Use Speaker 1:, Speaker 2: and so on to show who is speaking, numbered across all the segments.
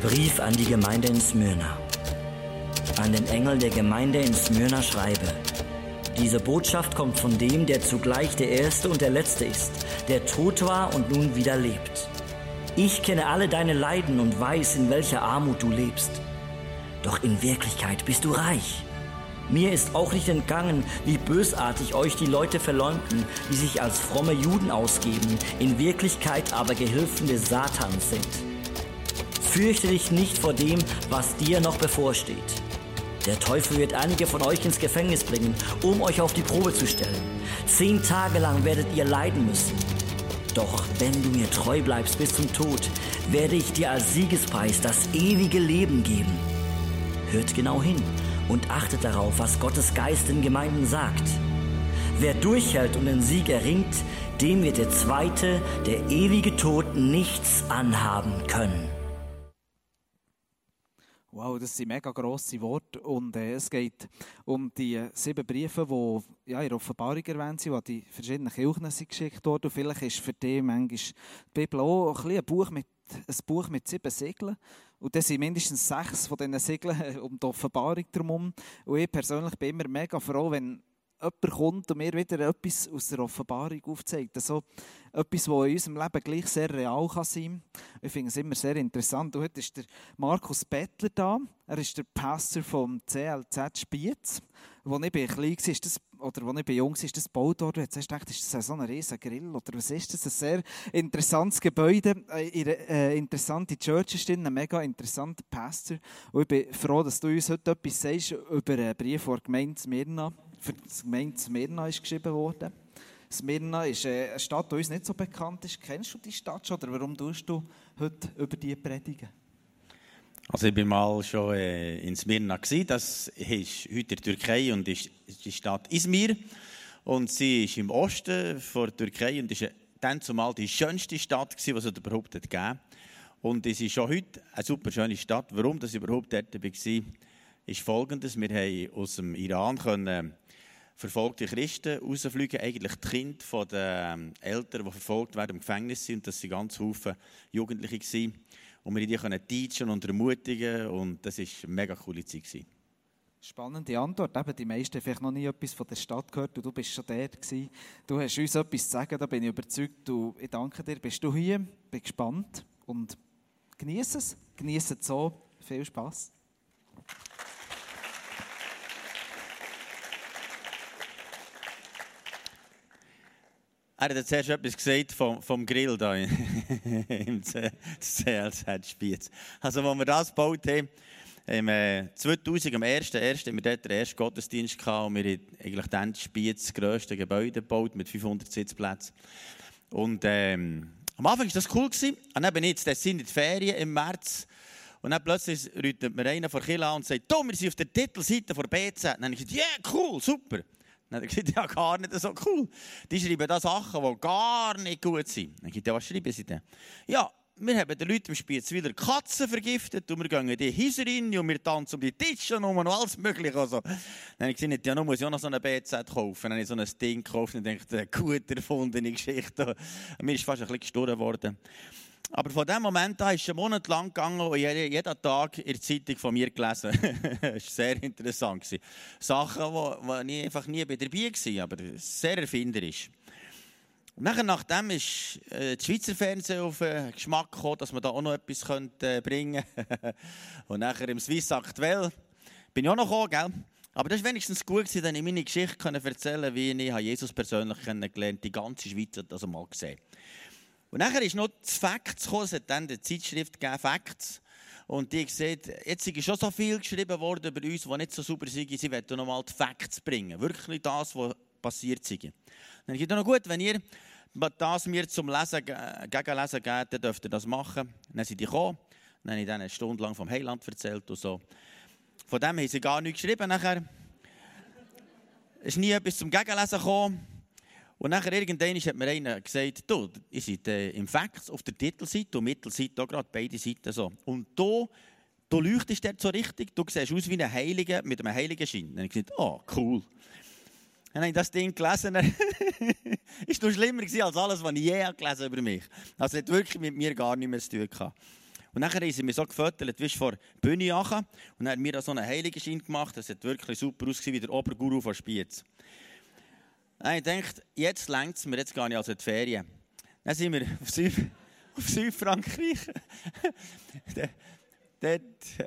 Speaker 1: Der Brief an die Gemeinde in Smyrna. An den Engel der Gemeinde in Smyrna schreibe. Diese Botschaft kommt von dem, der zugleich der Erste und der Letzte ist, der tot war und nun wieder lebt. Ich kenne alle deine Leiden und weiß, in welcher Armut du lebst. Doch in Wirklichkeit bist du reich. Mir ist auch nicht entgangen, wie bösartig euch die Leute verleumden, die sich als fromme Juden ausgeben, in Wirklichkeit aber Gehilfen des Satans sind. Fürchte dich nicht vor dem, was dir noch bevorsteht. Der Teufel wird einige von euch ins Gefängnis bringen, um euch auf die Probe zu stellen. Zehn Tage lang werdet ihr leiden müssen. Doch wenn du mir treu bleibst bis zum Tod, werde ich dir als Siegespreis das ewige Leben geben. Hört genau hin und achtet darauf, was Gottes Geist in Gemeinden sagt. Wer durchhält und den Sieg erringt, dem wird der zweite, der ewige Tod, nichts anhaben können.
Speaker 2: Wow, das sind mega grosse Worte und äh, es geht um die sieben Briefe, die ja, in der Offenbarung erwähnt sind, die die verschiedenen Kirchen sind geschickt worden. Und vielleicht ist für die manchmal die Bibel auch ein, ein Buch mit ein Buch mit sieben Segeln. Und das sind mindestens sechs von diesen Segeln um die Offenbarung herum. Und ich persönlich bin immer mega froh, wenn jemand kommt und mir wieder etwas aus der Offenbarung aufzeigt. Also etwas, was in unserem Leben gleich sehr real kann sein kann. Ich finde es immer sehr interessant. Und heute ist der Markus Bettler da. Er ist der Pastor vom CLZ Spiez. Als ich klein war, ist das, oder als ich jung war, ist das gebaut worden. Jetzt hast du gedacht, ist das so ein riesiger Grill? Oder was ist das? Ein sehr interessantes Gebäude, eine äh, interessante Church ist drin, ein mega interessanter Pastor. Und ich bin froh, dass du uns heute etwas sagst über einen Brief von der Gemeinde Smyrna für die Gemeinde Smyrna ist geschrieben worden. Smyrna ist äh, eine Stadt, die uns nicht so bekannt ist. Kennst du die Stadt schon oder warum tust du heute über die predigen?
Speaker 3: Also ich bin mal schon äh, in Smyrna. Das ist heute in der Türkei und ist die Stadt Izmir. Und sie ist im Osten der Türkei und ist äh, dann zumal die schönste Stadt die es überhaupt gegeben Und es ist schon heute eine super schöne Stadt. Warum das überhaupt dort war, ist folgendes. Wir haben aus dem Iran können verfolgte Christen rausfliegen, eigentlich die Kinder der ähm, Eltern, die verfolgt werden, im Gefängnis sind. Das waren ganz viele Jugendliche. Gewesen. Und wir die können teachen und ermutigen und das war eine mega coole Zeit. Gewesen.
Speaker 2: Spannende Antwort. Eben, die meisten haben vielleicht noch nie etwas von der Stadt gehört und du bist schon dort gewesen. Du hast uns etwas zu sagen, da bin ich überzeugt. Du, ich danke dir, bist du hier, bin gespannt und genieße es. Genieße es so. Viel Spaß.
Speaker 3: Er hat zuerst etwas gesagt vom, vom Grill da im CLZ Spiez. Also, als wir das gebaut haben, im äh, 2000, am 1.1. haben wir dort den ersten Gottesdienst gehabt und wir haben eigentlich dann Spiez das grösste Gebäude gebaut mit 500 Sitzplätzen. Und ähm, am Anfang war das cool. Gewesen. Und dann bin ich jetzt sind in die Ferien im März. Und dann plötzlich ruft mir einer von Killa und sagt, du, wir sind auf der Titelseite von BZ. Und dann habe ich gesagt, ja, yeah, cool, super. Dann hat er gesagt, ja, gar nicht so cool. Die schreiben da Sachen, die gar nicht gut sind. Dann sagt er, was schreiben sie denn? Ja, wir haben den Leuten im Spiezwiller Katzen vergiftet und wir gehen in die Häuser rein und wir tanzen um die Tische und alles Mögliche. Also, dann habe ich gesagt, ja, nun muss ich auch noch so eine BZ kaufen. Dann habe ich so ein Ding gekauft und dachte, gut erfundene Geschichte. Mir ist fast ein bisschen gestorben worden. Aber von dem Moment an ist es einen Monat lang gegangen und jeden Tag in der Zeitung von mir gelesen. das war sehr interessant. Sachen, die ich einfach nie dabei war, aber sehr erfinderisch. Nachher, nachdem ist äh, das Schweizer Fernsehen auf den Geschmack gekommen, dass man da auch noch etwas könnte bringen könnte. und nachher im Swiss Aktuell bin ich auch noch gekommen, gell? Aber das war wenigstens gut, dass ich meine Geschichte erzählen konnte, wie ich Jesus persönlich kennengelernt habe. Die ganze Schweiz hat das mal gesehen. Und nachher ist noch das Facts gekommen, es hat dann die Zeitschrift gegeben, Facts. Und die gesagt, jetzt ist schon so viel geschrieben worden über uns, die nicht so super sind, sie wollen noch mal die Facts bringen. Wirklich das, was passiert ist. Dann habe ich noch gut, wenn ihr das mir zum Lesen, Gegenlesen gebt, dann dürft ihr das machen. Dann sind die gekommen, dann habe ich dann eine Stunde lang vom Heiland erzählt und so. Von dem haben sie gar nichts geschrieben nachher. Es ist nie etwas zum Gegenlesen gekommen. Und nachher irgendwann hat mir einer gesagt, du, ihr seid äh, im Facts auf der Titelseite und Mittelseite auch gerade, beide Seiten so. Und da, du leuchtest dort so richtig, du siehst aus wie ein Heiliger mit einem heiligen Schein. Dann habe ich gesagt, oh, cool. Dann habe ich das Ding gelesen. ist noch schlimmer als alles, was ich je gelesen über mich. Also hat wirklich mit mir gar nichts mehr zu tun gehabt. Und dann haben sie mir so gefüttert, wie vor der Bühne Und dann hat mir da so einen Heiligenschein gemacht. Das hat wirklich super ausgesehen, wie der Oberguru von Spiez. Dann ich dachte, jetzt längt es mir, jetzt gehe ich also in die Ferien. Dann sind wir auf, Süd auf Südfrankreich. dort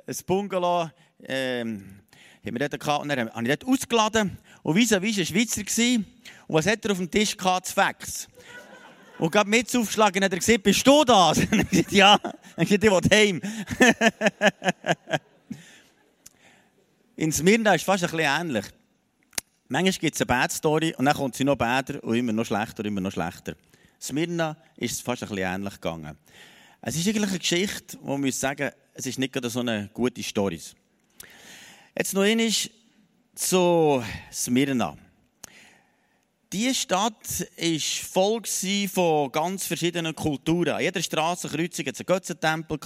Speaker 3: ein Bungalow. Ähm, haben wir dort und dann habe ich dort ausgeladen. Und wie war ein Schweizer. Und was hat er auf dem Tisch gehabt? Das Fax. Und gerade mit aufgeschlagen hat er gesagt, bist du das? Und ich gesagt, ja. Dann gesagt, ich will heim. In Smyrna ist es fast ein bisschen ähnlich. Manchmal gibt es eine Bad Story und dann kommt sie noch bäder und immer noch schlechter und immer noch schlechter. Smyrna ist fast ein bisschen ähnlich gegangen. Es ist eigentlich eine Geschichte, wo man sagen es ist nicht gerade so eine gute Story. Jetzt noch einmal zu Smyrna. Diese Stadt war voll von ganz verschiedenen Kulturen. An jeder Strassenkreuzung hatte es einen Götzentempel,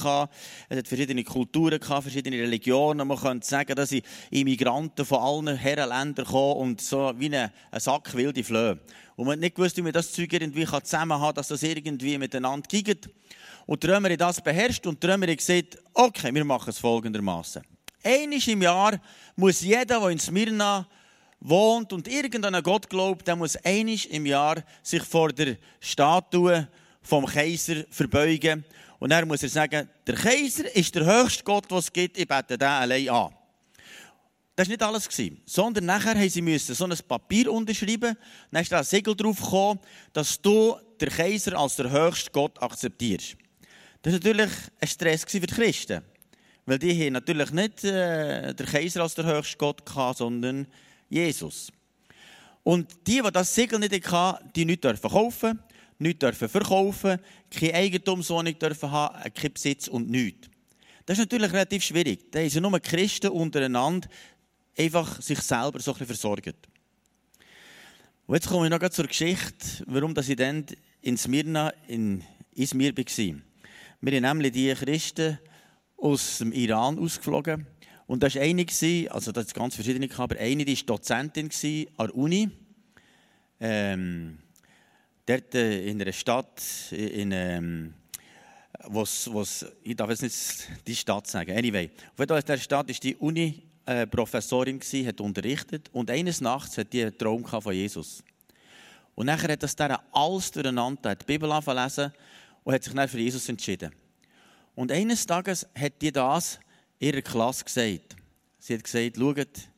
Speaker 3: es hat verschiedene Kulturen, verschiedene Religionen. Man könnte sagen, dass Immigranten von allen Herrenländern kommen und so wie ein Sack wilde Flöhe. Und man hat nicht gewusst, wie man das Zeug irgendwie zusammen hat, dass das irgendwie miteinander geht. Und die Römer das beherrscht und die Römer gesagt, okay, wir machen es folgendermaßen. Einmal im Jahr muss jeder, der in Smyrna wohnt und irgendeinen Gott glaubt, der muss einmal im Jahr sich vor der Statue vom Kaiser verbeugen. Und dann muss er sagen, der Kaiser ist der höchste Gott, was es gibt, ich bete den allein an. Das war nicht alles, sondern nachher haben sie müssen so ein Papier unterschreiben, dann ist da ein Segel drauf gekommen, dass du den Kaiser als der höchste Gott akzeptierst. Das war natürlich ein Stress für die Christen. Weil die haben natürlich nicht äh, der Kaiser als der höchste Gott gehabt, sondern Jesus. Und die, die das Siegel nicht hatten, die nicht dürfen kaufen, nicht dürfen verkaufen, keine Eigentumswohnung dürfen haben, keinen Besitz und nichts. Das ist natürlich relativ schwierig. Da sind nur Christen untereinander einfach sich selber so ein versorgt. Und jetzt komme ich noch zur Geschichte, warum ich dann in Smyrna in Izmir war. Wir haben nämlich die Christen aus dem Iran ausgeflogen. Und da war eine, also das ganz verschiedene, aber eine, die war Dozentin an der Uni. Ähm, dort äh, in einer Stadt, in, ähm, wo's, wo's, ich darf jetzt nicht die Stadt sagen, anyway. Auf jeden Fall in dieser Stadt war die Uni-Professorin, äh, hat unterrichtet und eines Nachts hat die einen Traum von Jesus. Und nachher hat das der alles durcheinander, hat die Bibel angefangen und hat sich dann für Jesus entschieden. Und eines Tages hat die das ihrer Klasse gesagt. Sie hat gesagt, schaut,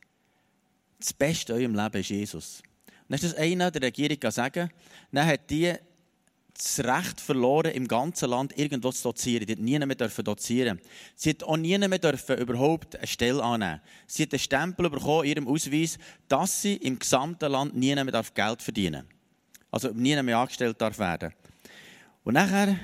Speaker 3: das Beste in eurem Leben ist Jesus. Und dann ist das einer der Regierung sagen, dann hat die das Recht verloren, im ganzen Land irgendwo zu dozieren. Die hat nie mehr dozieren Sie hat auch nie mehr dürfen überhaupt eine Stelle annehmen Sie hat einen Stempel bekommen in ihrem Ausweis, dass sie im gesamten Land nie mehr Geld verdienen darf. Also nie mehr angestellt darf werden. Und nachher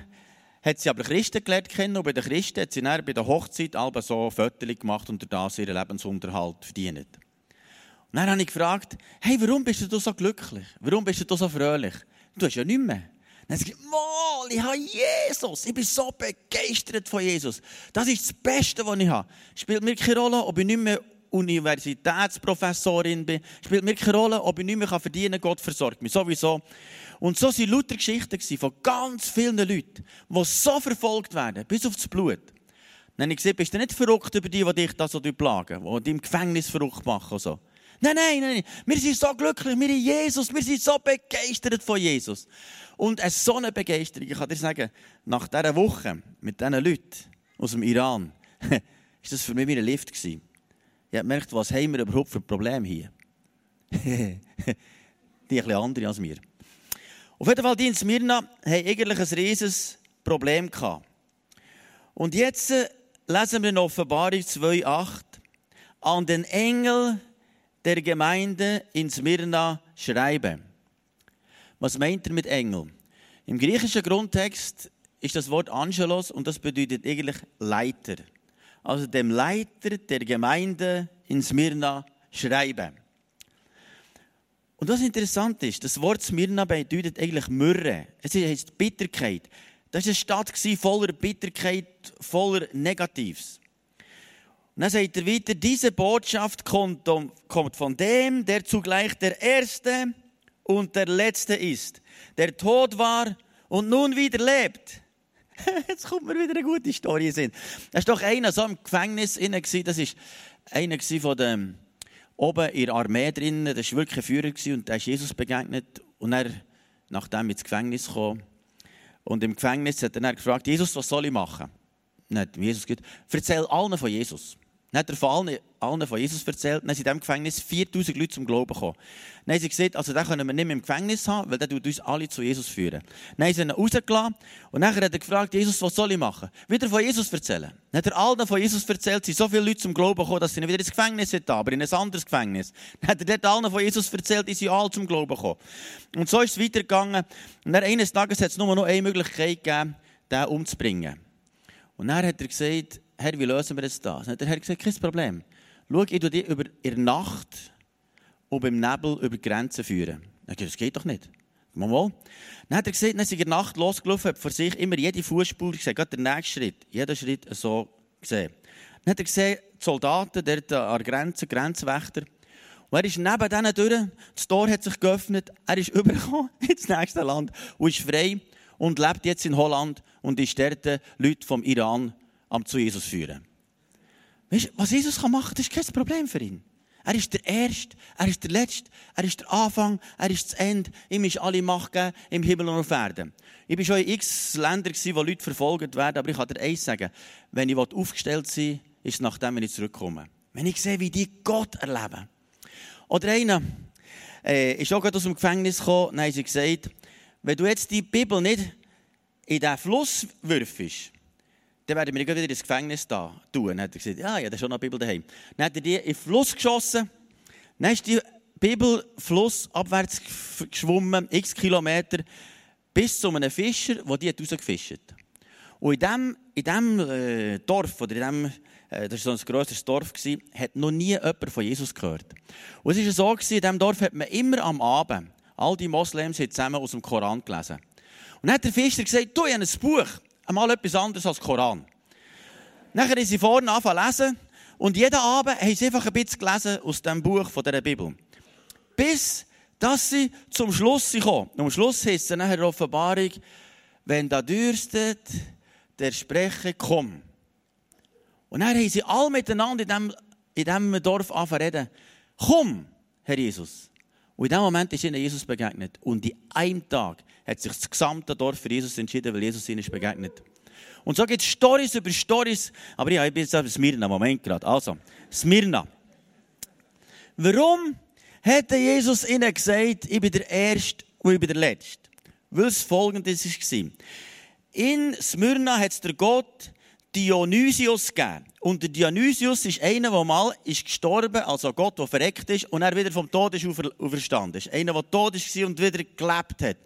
Speaker 3: hat sie aber Christen gelernt kennen und bei den Christen hat sie dann bei der Hochzeit alba so Fotos gemacht und das ihren Lebensunterhalt verdient. Und dann habe ich gefragt, hey, warum bist du so glücklich? Warum bist du so fröhlich? Du hast ja nichts mehr. Dann gesagt, Mal, ich habe Jesus. Ich bin so begeistert von Jesus. Das ist das Beste, was ich habe. Spielt mir keine Rolle, ob ich nicht mehr Universitätsprofessorin bin. Spielt mir keine Rolle, ob ich nicht mehr verdienen kann. Gott versorgt mich sowieso. Und so waren lauter Geschichten von ganz vielen Leuten, die so verfolgt werden, bis aufs Blut. Dann habe ich gesagt, bist du nicht verrückt über die, die dich da so plagen, die dich im Gefängnis verrückt machen? So. Nein, nein, nein, wir sind so glücklich, wir sind Jesus, wir sind so begeistert von Jesus. Und eine so eine Begeisterung, ich kann dir sagen, nach dieser Woche mit diesen Leuten aus dem Iran, war das für mich wie ein Lift. Gewesen. Ich habe gemerkt, was haben wir überhaupt für Probleme hier? die ein bisschen andere als wir. Auf jeden Fall, die in Smyrna haben eigentlich ein riesiges Problem. Und jetzt äh, lesen wir in Offenbarung 2,8 an den Engel der Gemeinde in Smyrna schreiben. Was meint er mit Engel? Im griechischen Grundtext ist das Wort Angelos und das bedeutet eigentlich Leiter. Also dem Leiter der Gemeinde in Smyrna schreiben. Und was interessant ist, das Wort Smyrna bedeutet eigentlich Myrrhe. Es heißt Bitterkeit. Das war eine Stadt voller Bitterkeit, voller Negatives. Und dann sagt er weiter, diese Botschaft kommt von dem, der zugleich der Erste und der Letzte ist, der tot war und nun wieder lebt. Jetzt kommt mir wieder eine gute Story in Das war doch einer so im Gefängnis inne Das war einer von dem oben in der Armee drinnen. Das war wirklich ein Führer und der ist Jesus begegnet. Und er, nachdem ins Gefängnis kam, und im Gefängnis hat er gefragt, Jesus, was soll ich machen? Dann hat Jesus gesagt, erzähl allen von Jesus. Dann hat er von allen, allen von Jesus erzählt. Dann sind in diesem Gefängnis 4000 Leute zum Glauben gekommen. Dann haben sie gesagt, also den können wir nicht mehr im Gefängnis haben, weil der tut uns alle zu Jesus führen. Dann haben sie ihn rausgelassen und dann hat er gefragt, Jesus, was soll ich machen? Wieder von Jesus erzählen. Dann hat er allen von Jesus erzählt, sind so viele Leute zum Glauben gekommen, dass sie ihn wieder ins Gefängnis haben, aber in ein anderes Gefängnis. Dann hat er dort allen von Jesus erzählt, die sind alle zum Glauben gekommen. Und so ist es weitergegangen. Und dann eines Tages hat es nur noch eine Möglichkeit gegeben, den umzubringen. Und dann hat er gesagt, Herr, wie lösen wir das? Dann hat der Herr gesagt, kein Problem. Schau, ich tue dich über in der Nacht und beim Nebel über die Grenzen führen. Dann das geht doch nicht. Mal mal. Dann hat er gesagt, dann ist in der Nacht losgelaufen, hat vor sich immer jede Fußspur gesehen, gerade der nächste Schritt, jeder Schritt so gesehen. Dann hat er gesehen, die Soldaten dort an der Grenze, Grenzwächter. Und er ist neben denen durch, das Tor hat sich geöffnet, er ist übergekommen ins nächste Land und ist frei und lebt jetzt in Holland und ist dort Leute vom Iran am zu Jesus führen. Weißt, was Jesus kann machen, das ist kein Problem für ihn. Er ist der Erste, er ist der Letzte, er ist der Anfang, er ist das Ende. Ihm ist alle Macht gegeben, im Himmel und auf Erden. Ich war schon in x Ländern, wo Leute verfolgt werden, aber ich kann dir eins sagen, wenn ich aufgestellt sein ist es nachdem, wenn ich zurückkomme. Wenn ich sehe, wie die Gott erleben. Oder einer äh, ist auch gerade aus dem Gefängnis gekommen, dann haben sie gesagt, wenn du jetzt die Bibel nicht in diesen Fluss wirfst, dann werden wir wieder ins Gefängnis da tun. Dann hat er gesagt, ja, da ist schon noch Bibel daheim. Dann hat er die in den Fluss geschossen. Dann ist die Bibel flussabwärts geschwommen, x Kilometer, bis zu einem Fischer, der die rausgefischt hat. Und in diesem, in diesem äh, Dorf, oder in diesem, äh, das war so ein grosses Dorf, gewesen, hat noch nie jemand von Jesus gehört. Und es war so, gewesen, in diesem Dorf hat man immer am Abend, all die Moslems haben zusammen aus dem Koran gelesen. Und dann hat der Fischer gesagt, du, ich habe ein Buch einmal etwas anderes als Koran. Nachher haben sie vorne angefangen zu lesen und jeden Abend haben sie einfach ein bisschen gelesen aus dem Buch von dieser Bibel. Bis, dass sie zum Schluss kommen. Und am Schluss heißt es nachher Offenbarung, wenn da dürstet, der spreche, komm. Und dann haben sie alle miteinander in diesem, in diesem Dorf angefangen zu reden. Komm, Herr Jesus. Und in dem Moment ist ihnen Jesus begegnet. Und in einem Tag hat sich das gesamte Dorf für Jesus entschieden, weil Jesus ihnen ist begegnet. Und so gibt es Stories über Stories. Aber ja, ich bin jetzt auf Smyrna, Moment gerade. Also, Smyrna. Warum hat Jesus ihnen gesagt, ich bin der Erste und ich bin der Letzte? Weil es folgendes war. In Smyrna hat es der Gott Dionysius gegeben. Und der Dionysius ist einer, der mal ist gestorben, also Gott, der verreckt ist, und er wieder vom Tod ist auferstanden ist. Einer, der tot war und wieder gelebt hat.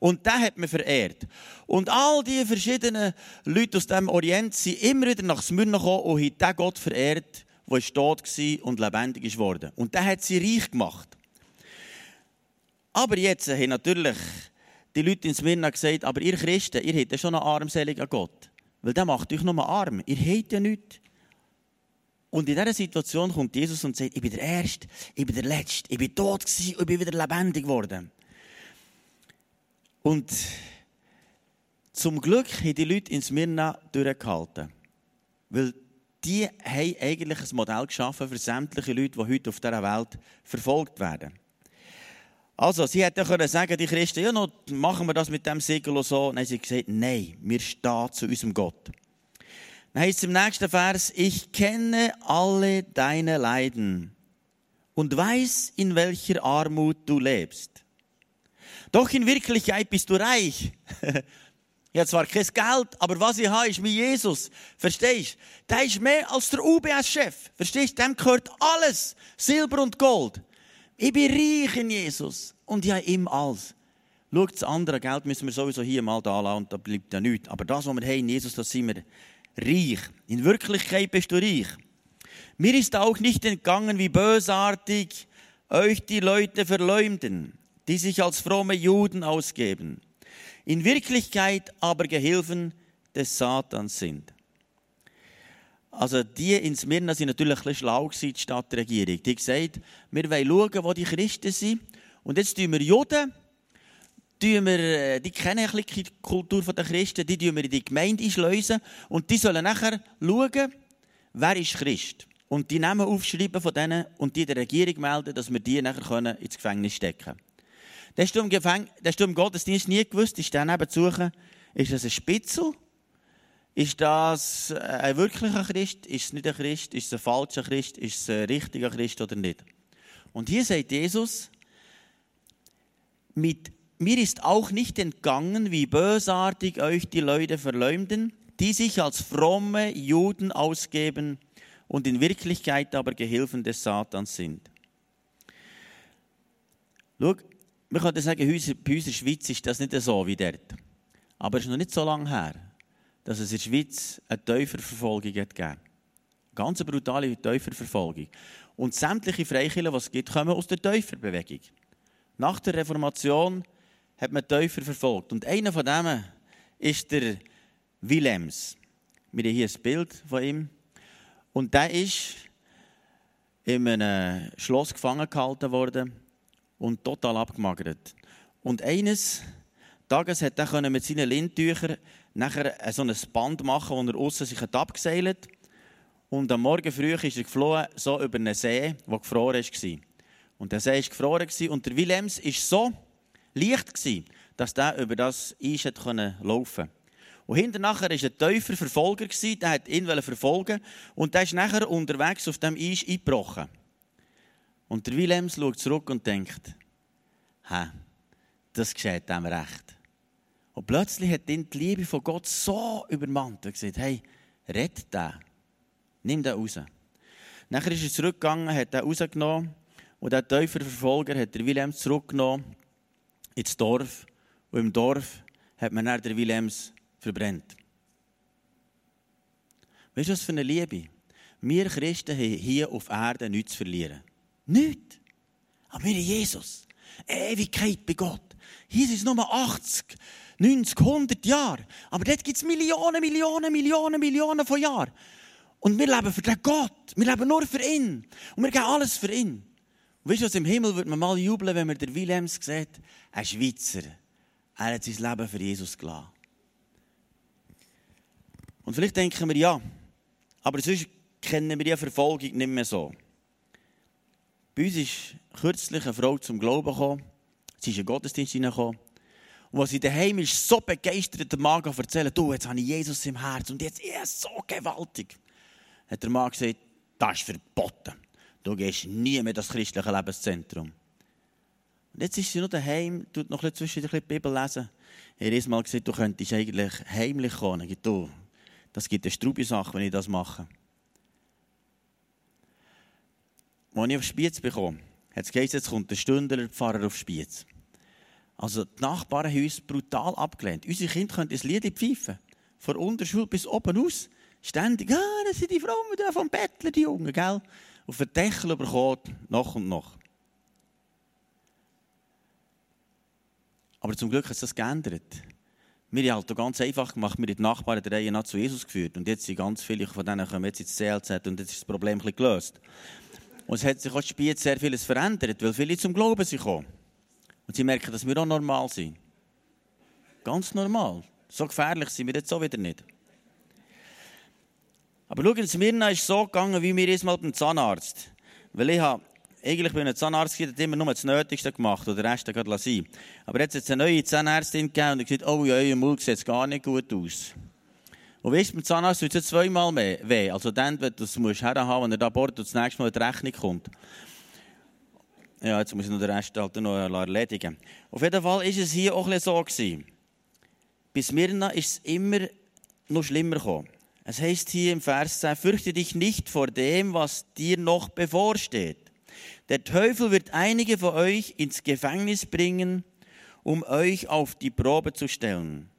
Speaker 3: Und den hat man verehrt. Und all die verschiedenen Leute aus dem Orient sind immer wieder nach Smyrna gekommen und haben den Gott verehrt, der tot war und lebendig ist. Und der hat sie reich gemacht. Aber jetzt haben natürlich die Leute in Smyrna gesagt, aber ihr Christen, ihr hättet schon einen armseligen Gott. Weil der macht euch nur arm. Ihr habt ja nichts. Und in dieser Situation kommt Jesus und sagt, ich bin der Erste, ich bin der Letzte, ich bin tot gewesen und ich bin wieder lebendig geworden. Und zum Glück haben die Leute in Smyrna durchgehalten. Weil die haben eigentlich ein Modell geschaffen für sämtliche Leute, die heute auf dieser Welt verfolgt werden. Also, sie hätten können sagen, die Christen, ja, noch machen wir das mit dem Siegel und so. Dann haben sie gesagt, nein, wir stehen zu unserem Gott. Dann heißt es im nächsten Vers, ich kenne alle deine Leiden und weiß, in welcher Armut du lebst. Doch in Wirklichkeit bist du reich. Ich habe zwar kein Geld, aber was ich habe, ist mein Jesus. Verstehst du? Der ist mehr als der UBS-Chef. Verstehst du? Dem gehört alles. Silber und Gold. Ich bin reich in Jesus und ich habe ihm alles. Schau, das andere Geld müssen wir sowieso hier mal da lassen und da bleibt ja nichts. Aber das, was wir haben in Jesus, das sind wir reich. In Wirklichkeit bist du reich. Mir ist auch nicht entgangen, wie bösartig euch die Leute verleumden, die sich als fromme Juden ausgeben, in Wirklichkeit aber Gehilfen des Satans sind. Also die in Smyrna sind natürlich ein schlau die Stadtregierung. Die gesagt, wir wollen schauen, wo die Christen sind. Und jetzt tun wir Juden tun wir, äh, die kennen ein bisschen die Kultur der Christen, die tun wir in die Gemeinde einschleusen und die sollen nachher schauen, wer ist Christ. Und die Namen aufschreiben von denen und die der Regierung melden, dass wir die nachher ins Gefängnis stecken können. Du im, Gefäng du im Gottesdienst nie gewusst, ist der neben zu suchen, ist das ein Spitzel? Ist das ein wirklicher Christ? Ist es nicht ein Christ? Ist es ein falscher Christ? Ist es ein richtiger Christ oder nicht? Und hier sagt Jesus, mit mir ist auch nicht entgangen, wie bösartig euch die Leute verleumden, die sich als fromme Juden ausgeben und in Wirklichkeit aber Gehilfen des Satans sind. Schau, man könnte sagen, bei uns in der Schweiz ist das nicht so wie dort. Aber es ist noch nicht so lange her, dass es in der Schweiz eine Täuferverfolgung gegeben hat. Ganz brutale Täuferverfolgung. Und sämtliche Freikirchen, die es gibt, kommen aus der Täuferbewegung. Nach der Reformation hat man Täufer verfolgt. Und einer von denen ist der Willems. Wir haben hier ein Bild von ihm. Und der ist in einem Schloss gefangen gehalten worden und total abgemagert. Und eines Tages hat er mit seinen Lindtüchern nachher so ein Band machen, wo er außen sich abgeseilt hat. Und am Morgen früh ist er geflohen, so über einen See, der gefroren war. Und der See war gefroren und der Willems war so leicht, dass er über das Eis laufen konnte. Und hinterher war ein Täufer Verfolger, der hat ihn verfolgen und der ist nachher unterwegs auf dem Eis eingebrochen. Und der Willems schaut zurück und denkt, hä, das geschieht dem recht. Und plötzlich hat ihn die Liebe von Gott so übermannt und gesagt, hey, red den. Nimm den raus. Nachher ist er zurückgegangen, hat den rausgenommen und der Täuferverfolger hat der Willems zurückgenommen ins Dorf. Und im Dorf hat man dann der Willems verbrennt. Weißt du, was für eine Liebe? Wir Christen haben hier auf Erden nichts zu verlieren. Nichts. Aber wir haben Jesus. Ewigkeit bei Gott. Hier sind es nur 80, 90, 100 Jahre. Aber dort gibt es Millionen, Millionen, Millionen, Millionen von Jahren. Und wir leben für den Gott. Wir leben nur für ihn. Und wir geben alles für ihn. Und weißt du, im Himmel wird man mal jubeln, wenn man der Willems sieht? Ein Schweizer. Er hat sein Leben für Jesus gelassen. Und vielleicht denken wir, ja, aber sonst kennen wir die Verfolgung nicht mehr so. Bei uns ist kürzlich eine Frau zum Glauben gekommen. Sie ist in den Gottesdienst hineingekommen. Und als sie daheim ist, so begeistert der Mann erzählen, du, jetzt habe ich Jesus im Herz und jetzt ist er so gewaltig. Hat der Mann gesagt, das ist verboten. Du gehst nie mehr das christliche Lebenszentrum. Und jetzt ist sie noch daheim, tut noch ein bisschen die Bibel lesen. Er hat mal gesagt, du könntest eigentlich heimlich kommen. Du, das gibt eine Strubi-Sache, wenn ich das mache. Als ich auf Spiez bekomme, hat es gesagt, jetzt kommt der Stündler Pfarrer auf Spiez. Also die Nachbarn haben uns brutal abgelehnt. Unsere Kinder können das Lied pfeifen. Von Unterschule bis oben aus. Ständig, ah, das sind die Frauen da vom Bettler, die Jungen, gell? Auf den Deckel bekommen, noch und noch. Aber zum Glück hat sich das geändert. Wir haben halt ganz einfach gemacht, wir haben die Nachbarn der Reihe nach zu Jesus geführt. Und jetzt sind ganz viele von denen kommen jetzt ins CLZ und jetzt ist das Problem ein bisschen gelöst. Und es hat sich auch später sehr vieles verändert, weil viele zum Glauben sind gekommen. Und sie merken, dass wir auch normal sind. Ganz normal. So gefährlich sind wir jetzt so wieder nicht. Aber schauen Sie, mir ist so gegangen, wie mir erstmal beim Zahnarzt. Weil ich habe, eigentlich bin ich ein Zahnarzt, der hat immer nur das Nötigste gemacht oder den Rest gerade sein. Aber jetzt hat es eine neue Zahnärztin gegeben und gesagt, oh ja, euer Mund sieht gar nicht gut aus. Und weißt du, beim Zahnarzt tut es zweimal weh. Also dann, wenn du es musst wenn er da bohrt und das nächste Mal die Rechnung kommt. Ja, jetzt muss ich noch den Rest halt noch erledigen. Auf jeden Fall war es hier auch ein so. Gewesen. Bis Smyrna ist es immer noch schlimmer gekommen. Es heißt hier im Vers 10, fürchte dich nicht vor dem, was dir noch bevorsteht. Der Teufel wird einige von euch ins Gefängnis bringen, um euch auf die Probe zu stellen.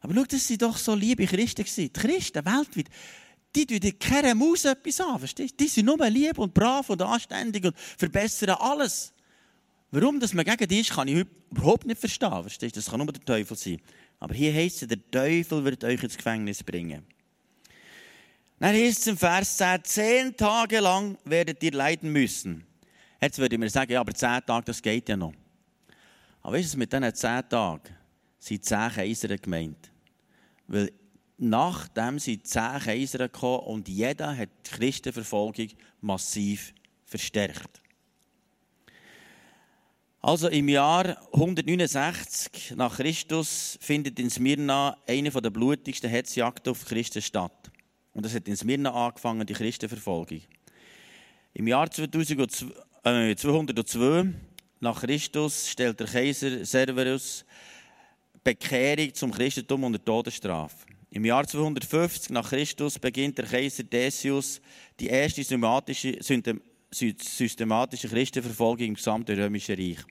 Speaker 3: Aber schau, das sind doch so liebe Christen gewesen. Die Christen weltweit, die tun keine Maus etwas an, verstehst du? Die sind nur lieb und brav und anständig und verbessern alles. Warum dass man gegen die ist, kann ich überhaupt nicht verstehen, verstehst du? Das kann nur der Teufel sein. Aber hier heißt es, der Teufel wird euch ins Gefängnis bringen. Dann heißt es im Vers 10, zehn Tage lang werdet ihr leiden müssen. Jetzt würde ich mir sagen, ja, aber zehn Tage, das geht ja noch. Aber weißt du, mit diesen zehn Tagen sind zehn Kaiser gemeint. Weil nachdem sind zehn Kaiser gekommen und jeder hat die Christenverfolgung massiv verstärkt. Also im Jahr 169 nach Christus findet in Smyrna eine der blutigsten Hetzjagden auf Christen statt. Und das hat in Smyrna angefangen, die Christenverfolgung. Im Jahr 2002, äh, 202 nach Christus stellt der Kaiser Severus Bekehrung zum Christentum unter Todesstrafe. Im Jahr 250 nach Christus beginnt der Kaiser Decius die erste systematische, Christenverfolgung im gesamten Römischen Reich.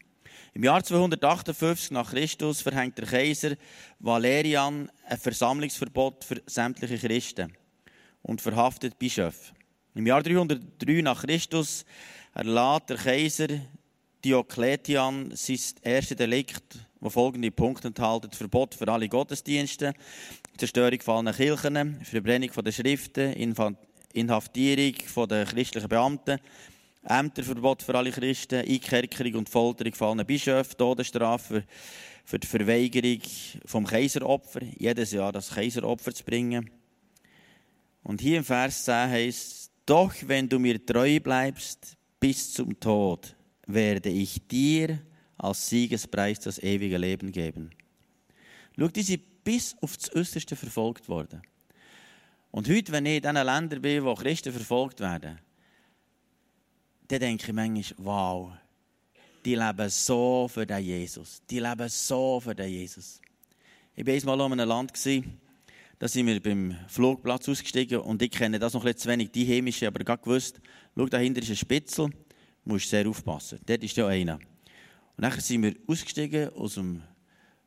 Speaker 3: Im Jahr 258 nach Christus verhängt der Kaiser Valerian ein Versammlungsverbot für sämtliche Christen und verhaftet Bischöfe. Im Jahr 303 nach Christus erlässt der Kaiser Diokletian sein erstes Delikt, das folgende Punkte enthält: Verbot für alle Gottesdienste, Zerstörung von allen Kirchen, Verbrennung der Schriften, Inhaftierung der christlichen Beamten, Ämterverbot für alle Christen, Einkerkerung und Folterung von allen Bischöfen, Todesstrafe für die Verweigerung vom Kaiseropfer, jedes Jahr das Kaiseropfer zu bringen. Und hier im Vers 10 heißt doch wenn du mir treu bleibst bis zum Tod, werde ich dir als Siegespreis das ewige Leben geben. Schau, die sind bis auf das Äußerste verfolgt worden. Und heute, wenn ich in diesen Ländern bin, wo Christen verfolgt werden, dann denke ich manchmal, wow, die leben so für den Jesus. Die leben so für den Jesus. Ich war einmal in einem Land, da sind wir beim Flugplatz ausgestiegen und ich kenne das noch bisschen zu wenig, die heimische, aber ich gewusst, schau, dahinter ist ein Spitzel, musst sehr aufpassen. Dort ist ja einer. Und dann sind wir ausgestiegen aus dem,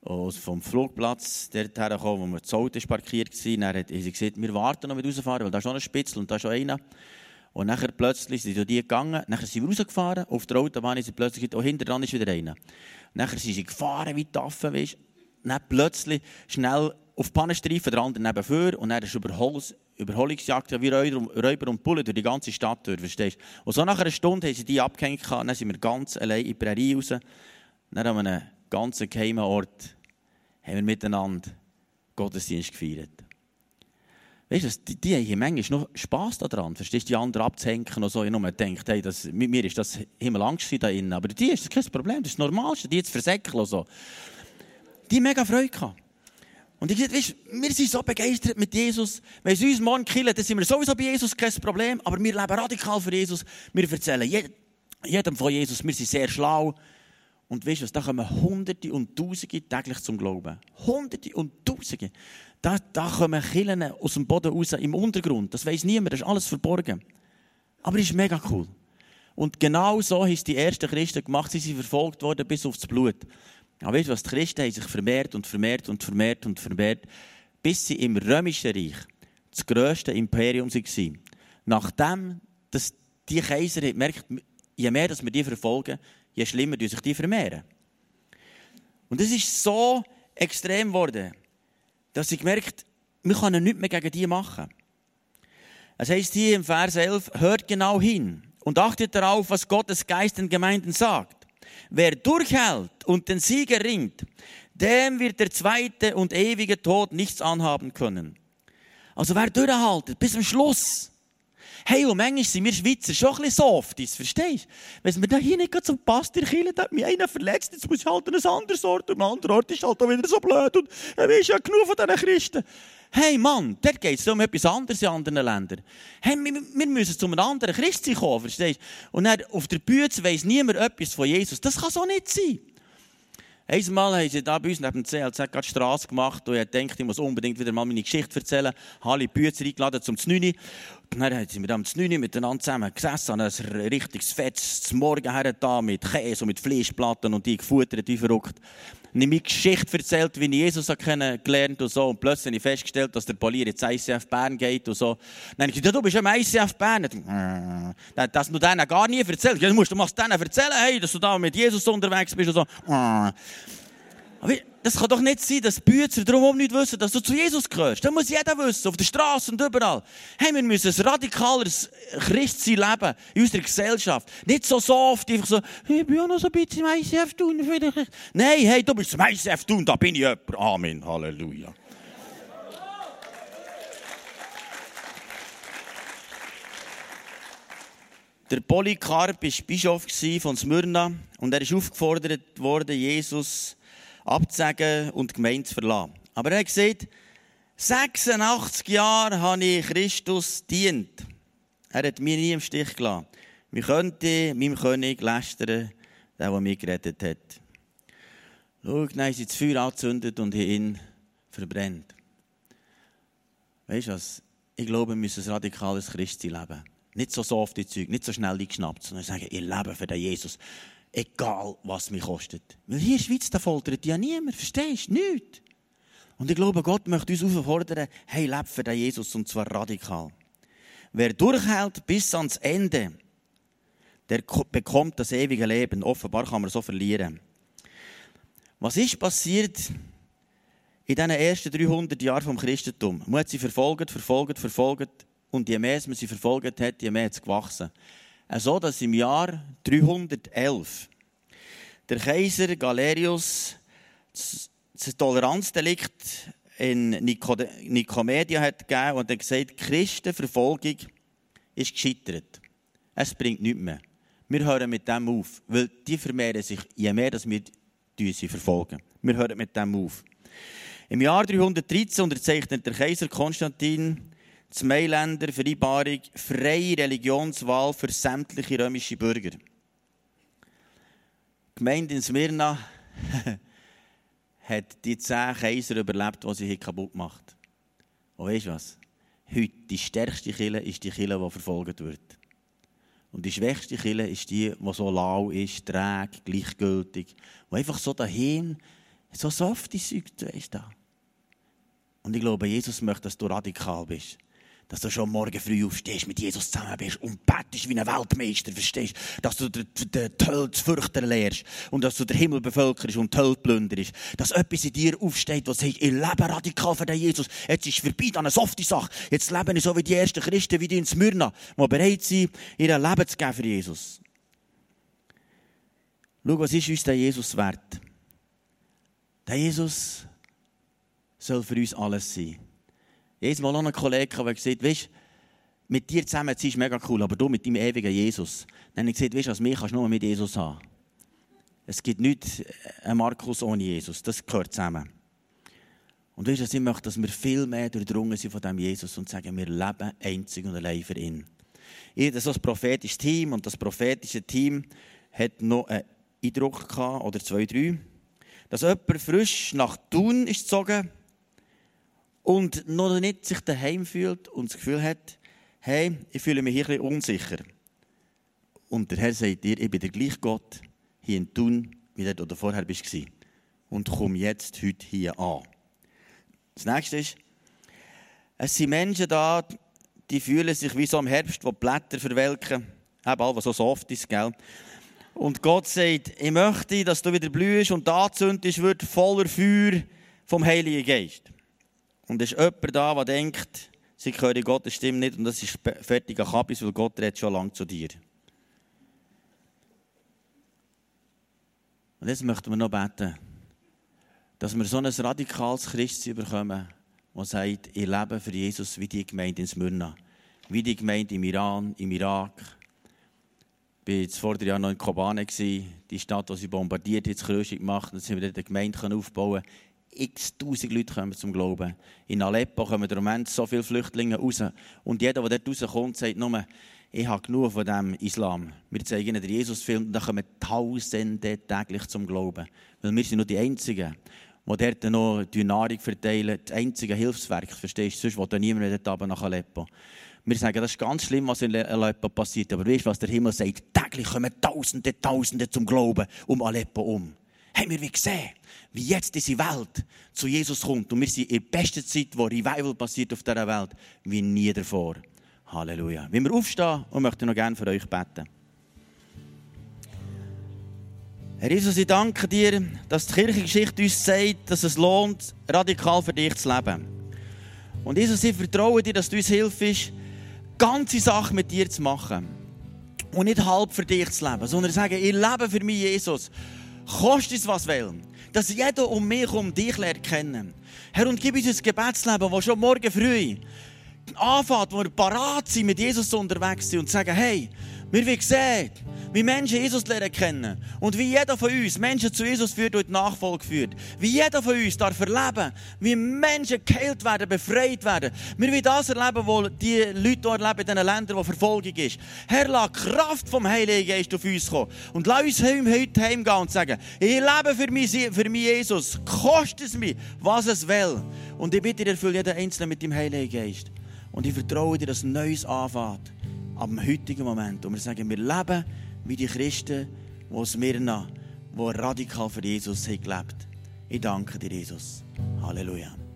Speaker 3: aus, vom Flugplatz, dort hergekommen, wo wir das Auto parkiert war. Dann hat sie gesagt, wir warten noch mit rausfahren, weil da ist noch ein Spitzel und da ist schon einer. Und nachher plötzlich sind sie die gegangen, nachher sind wir rausgefahren, auf der Autobahn sind plötzlich, oh, hinter dran ist wieder einer. Nachher sind sie gefahren wie Taffen, weißt du. Dann plötzlich schnell auf die Pannenstreifen, der andere nebenfür, und dann ist Überhol Überholungsjagd, wie Räuber und Bullen durch die ganze Stadt durch, verstehst Und so nach einer Stunde haben sie die abgehängt, dann sind wir ganz allein in die Prärie raus. Dann haben wir ganzen geheimen Ort, haben wir miteinander Gottesdienst gefeiert. Weißt du, die, die haben manchmal noch Spass daran, verstehst du, die anderen abzuhängen und so. Ich nur gedacht, hey, das, mit mir ist das Himmelangst da innen. Aber die ist das kein Problem, das ist das Normalste, die jetzt versäckeln und so. Die mega Freude gehabt. Und ich gesagt, weißt, wir sind so begeistert mit Jesus. Wenn sie uns morgen killen, dann sind wir sowieso bei Jesus, kein Problem. Aber wir leben radikal für Jesus. Wir erzählen jedem von Jesus, wir sind sehr schlau. Und weißt du was, da kommen Hunderte und Tausende täglich zum Glauben. Hunderte und Tausende. Da, da kommen Killen aus dem Boden raus, im Untergrund. Das weiß niemand, das ist alles verborgen. Aber es ist mega cool. Und genau so haben es die ersten Christen gemacht. Sie sind verfolgt worden bis aufs Blut. Aber weißt du was, die Christen haben sich vermehrt und vermehrt und vermehrt und vermehrt, bis sie im Römischen Reich das grösste Imperium waren. Nachdem dass die Kaiser merkt, je mehr dass wir die verfolgen, je schlimmer sich die vermehren. Und es ist so extrem geworden, dass ich gemerkt wir können nichts mehr gegen die machen. Es heißt hier im Vers 11, hört genau hin und achtet darauf, was Gottes Geist den Gemeinden sagt. Wer durchhält und den Sieg erringt, dem wird der zweite und ewige Tod nichts anhaben können. Also wer durchhaltet bis zum Schluss. Hey, und manchmal sind wir Schweizer schon ein bisschen softis, verstehst du? Wenn wir da hier nicht zum Pass der hat mich einer verletzt, jetzt muss ich halt an einen anderen Ort, und am anderen Ort ist halt auch wieder so blöd, und dann ist ja genug von diesen Christen. Hey Mann, dort geht es um etwas anderes in anderen Ländern. Hey, wir, wir müssen zu einem anderen Christen kommen, verstehst du? Und dann auf der Bühne weiss niemand etwas von Jesus. Das kann so nicht sein. Einmal haben sie da bei uns neben dem CLZ gerade Straße gemacht und ich dachte, ich muss unbedingt wieder mal meine Geschichte erzählen. Habe alle Bücher eingeladen zu 9 dann sind wir am Znüni miteinander zusammen gesessen, an ein richtiges fettes Morgen her mit Käse und mit Fleischplatten und die gefuttert wie verrückt. Und ich meine Geschichte erzählt, wie ich Jesus kennengelernt und so. Und plötzlich habe ich festgestellt, dass der Polier jetzt ICF Bern geht und so. Dann habe ich gesagt, du bist im ICF Bern. Dann, äh, dass du denen gar nie erzählt. Du musst du denen erzählen, hey, dass du da mit Jesus unterwegs bist und so. Aber das kann doch nicht sein, dass Büzer darum nicht wissen, dass du zu Jesus gehörst. Das muss jeder wissen, auf der Straße und überall. Hey, wir müssen ein radikaleres Christsein leben in unserer Gesellschaft. Nicht so soft, einfach so, ich bin auch noch so ein bisschen im ICF tun. Nein, hey, du bist im ICF tun, da bin ich jemand. Amen, Halleluja. Der Polycarp war Bischof von Smyrna und er ist aufgefordert worden, Jesus abzusagen und die Gemeinde zu verlassen. Aber er hat gesagt, 86 Jahre habe ich Christus dient. Er hat mich nie im Stich gelassen. Wir könnten meinem König lästern, der, der mich gerettet hat. Schau, dann sie das Feuer angezündet und ihn verbrennt. Weißt du was? Ich glaube, wir müssen ein radikales Christi leben. Nicht so so auf die Zeug, nicht so schnell eingeschnappt, sondern sagen, ich lebe für den Jesus. Egal, was mich kostet. Weil hier in der Schweiz, da foltert ja niemand, verstehst du? Nichts. Und ich glaube, Gott möchte uns auffordern, hey, lebe für den Jesus, und zwar radikal. Wer durchhält bis ans Ende, der bekommt das ewige Leben. Offenbar kann man so verlieren. Was ist passiert in diesen ersten 300 Jahren vom Christentum? Man hat sie verfolgt, verfolgt, verfolgt. Und je mehr man sie verfolgt hat, je mehr hat es gewachsen. So dass im Jahr 311 der Kaiser Galerius das Toleranzdelikt in Nikomedia hat gegeben und hat gesagt, Christenverfolgung ist gescheitert. Es bringt nichts mehr. Wir hören mit dem auf, weil die vermehren sich, je mehr dass wir sie verfolgen. Wir hören mit dem auf. Im Jahr 313 unterzeichnet der Kaiser Konstantin die Mailänder Vereinbarung freie Religionswahl für sämtliche römische Bürger. Die Gemeinde in Smyrna hat die zehn Kaiser überlebt, die sie kaputt gemacht Und weißt du was? Heute die stärkste Kille ist die Kille, die verfolgt wird. Und die schwächste Kille ist die, die so lau ist, träge, gleichgültig, die einfach so dahin, so softe Zeug, weißt du. Und ich glaube, Jesus möchte, dass du radikal bist dass du schon morgen früh aufstehst, mit Jesus zusammen bist und bettest wie ein Weltmeister, verstehst? Dass du den, den zu fürchten lernst und dass du den Himmel bevölkerst und die Hölle plünderst. Dass etwas in dir aufsteht, was sagt, ich lebe radikal für den Jesus. Jetzt ist vorbei, dann eine softe Sache. Jetzt leben ich so wie die ersten Christen, wie die in Smyrna, die bereit sind, ihr Leben zu geben für Jesus. Schau, was ist uns der Jesus wert? Der Jesus soll für uns alles sein. Jedes Mal noch ein Kollege, der gesagt weißt mit dir zusammen zu sein ist mega cool, aber du mit deinem ewigen Jesus. Dann habe ich gesagt, weißt du, als mich kannst du nur mit Jesus haben. Es gibt nicht einen Markus ohne Jesus. Das gehört zusammen. Und weißt du, ich möchte, dass wir viel mehr durchdrungen sind von diesem Jesus und sagen, wir leben einzig und allein für ihn. Habe so ein prophetisches Team und das prophetische Team hat noch einen Eindruck gehabt, oder zwei, drei, dass jemand frisch nach Thun ist gezogen und noch nicht sich daheim fühlt und das Gefühl hat, hey, ich fühle mich hier ein bisschen unsicher. Und der Herr sagt dir, ich bin der gleiche Gott hier in Thun, wie du oder vorher warst. Und komm jetzt heute hier an. Das nächste ist, es sind Menschen da, die fühlen sich wie so im Herbst, wo die Blätter verwelken. Eben all, was so soft ist, gell? Und Gott sagt, ich möchte, dass du wieder blühst und anzündest wird voller Feuer vom Heiligen Geist. Und es ist jemand da, der denkt, sie hören Gottes Stimme nicht und das ist fertiger Kabis, weil Gott redet schon lange zu dir. Und jetzt möchten wir noch beten, dass wir so ein radikales Christsein bekommen, das sagt, ich lebe für Jesus wie die Gemeinde in Smyrna, wie die Gemeinde im Iran, im Irak. Ich war vor drei Jahren noch in Kobane, die Stadt, die sie bombardiert, jetzt Kröschung gemacht, und sind wir dort eine Gemeinde aufbauen x tausend Leute kommen zum Glauben. In Aleppo kommen im Moment so viele Flüchtlinge raus. Und jeder, der dort rauskommt, sagt nur, ich habe genug von dem Islam. Wir zeigen ihnen den Jesus-Film und dann kommen Tausende täglich zum Glauben. Weil wir sind nur die Einzigen, die dort noch die Nahrung verteilen. Das einzige Hilfswerk, verstehst du? Sonst will niemand mehr dort nach Aleppo. Wir sagen, das ist ganz schlimm, was in Aleppo passiert. Aber weißt du, was der Himmel sagt? Täglich kommen Tausende, Tausende zum Glauben um Aleppo um haben wir gesehen, wie jetzt diese Welt zu Jesus kommt. Und wir sind in der besten Zeit, wo Revival passiert auf dieser Welt, wie nie davor. Halleluja. Wenn wir aufstehen und möchten noch gerne für euch beten. Herr Jesus, ich danke dir, dass die Kirchengeschichte uns sagt, dass es lohnt, radikal für dich zu leben. Und Jesus, ich vertraue dir, dass du uns hilfst, ganze Sachen mit dir zu machen. Und nicht halb für dich zu leben, sondern sagen, ich lebe für mich, Jesus. Kostet es was will. Dass jeder um mich um dich lernt kennen. Herr, und gib uns ein Gebetsleben, das schon morgen früh anfängt, wo wir parat sind, mit Jesus unterwegs sind und sagen, hey, wir wollen sehen, wie Menschen Jesus lernen kennen und wie jeder von uns Menschen zu Jesus führt und Nachfolge führt. Wie jeder von uns darf erleben, wie Menschen geheilt werden, befreit werden. Wir wollen das erleben, was die Leute dort erleben, in diesen Ländern, wo Verfolgung ist. Herr, lass Kraft vom Heiligen Geist auf uns kommen. Und lass uns heute heimgehen und sagen, ich lebe für mich, für mich Jesus. Kostet es mir, was es will. Und ich bitte dir, erfülle jeden Einzelnen mit dem Heiligen Geist. Und ich vertraue dir, dass Neues anfängt. Dem heutigen Moment. Und wir sagen, wir leben wie die Christen, die aus Mirna, die radikal für Jesus haben gelebt Ich danke dir, Jesus. Halleluja.